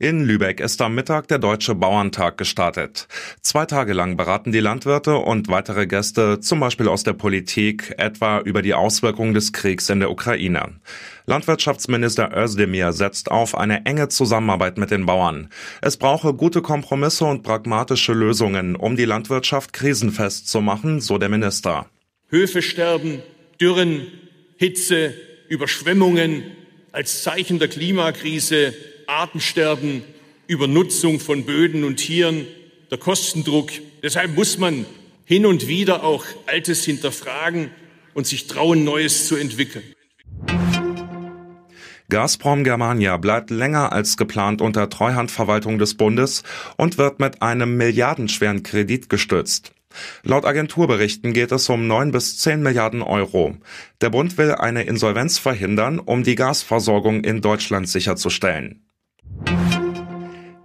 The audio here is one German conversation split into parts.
In Lübeck ist am Mittag der Deutsche Bauerntag gestartet. Zwei Tage lang beraten die Landwirte und weitere Gäste, zum Beispiel aus der Politik, etwa über die Auswirkungen des Kriegs in der Ukraine. Landwirtschaftsminister Özdemir setzt auf eine enge Zusammenarbeit mit den Bauern. Es brauche gute Kompromisse und pragmatische Lösungen, um die Landwirtschaft krisenfest zu machen, so der Minister. Höfe sterben, Dürren, Hitze, Überschwemmungen als Zeichen der Klimakrise Artensterben, Übernutzung von Böden und Tieren, der Kostendruck. Deshalb muss man hin und wieder auch Altes hinterfragen und sich trauen, Neues zu entwickeln. Gazprom Germania bleibt länger als geplant unter Treuhandverwaltung des Bundes und wird mit einem milliardenschweren Kredit gestützt. Laut Agenturberichten geht es um 9 bis 10 Milliarden Euro. Der Bund will eine Insolvenz verhindern, um die Gasversorgung in Deutschland sicherzustellen.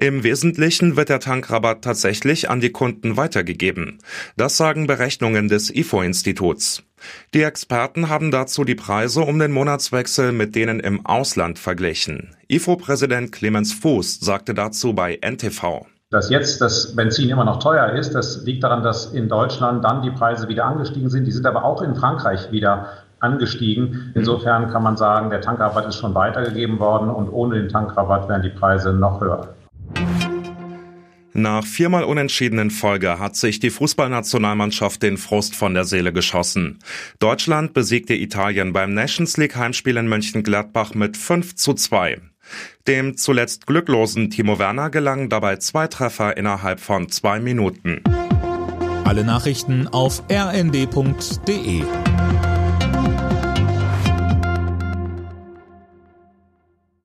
Im Wesentlichen wird der Tankrabatt tatsächlich an die Kunden weitergegeben. Das sagen Berechnungen des IFO-Instituts. Die Experten haben dazu die Preise um den Monatswechsel mit denen im Ausland verglichen. IFO-Präsident Clemens Fuß sagte dazu bei NTV. Dass jetzt das Benzin immer noch teuer ist, das liegt daran, dass in Deutschland dann die Preise wieder angestiegen sind. Die sind aber auch in Frankreich wieder angestiegen. Insofern kann man sagen, der Tankrabatt ist schon weitergegeben worden und ohne den Tankrabatt wären die Preise noch höher. Nach viermal unentschiedenen Folge hat sich die Fußballnationalmannschaft den Frust von der Seele geschossen. Deutschland besiegte Italien beim Nations League Heimspiel in Mönchengladbach mit 5 zu 2. Dem zuletzt glücklosen Timo Werner gelangen dabei zwei Treffer innerhalb von zwei Minuten. Alle Nachrichten auf rnd.de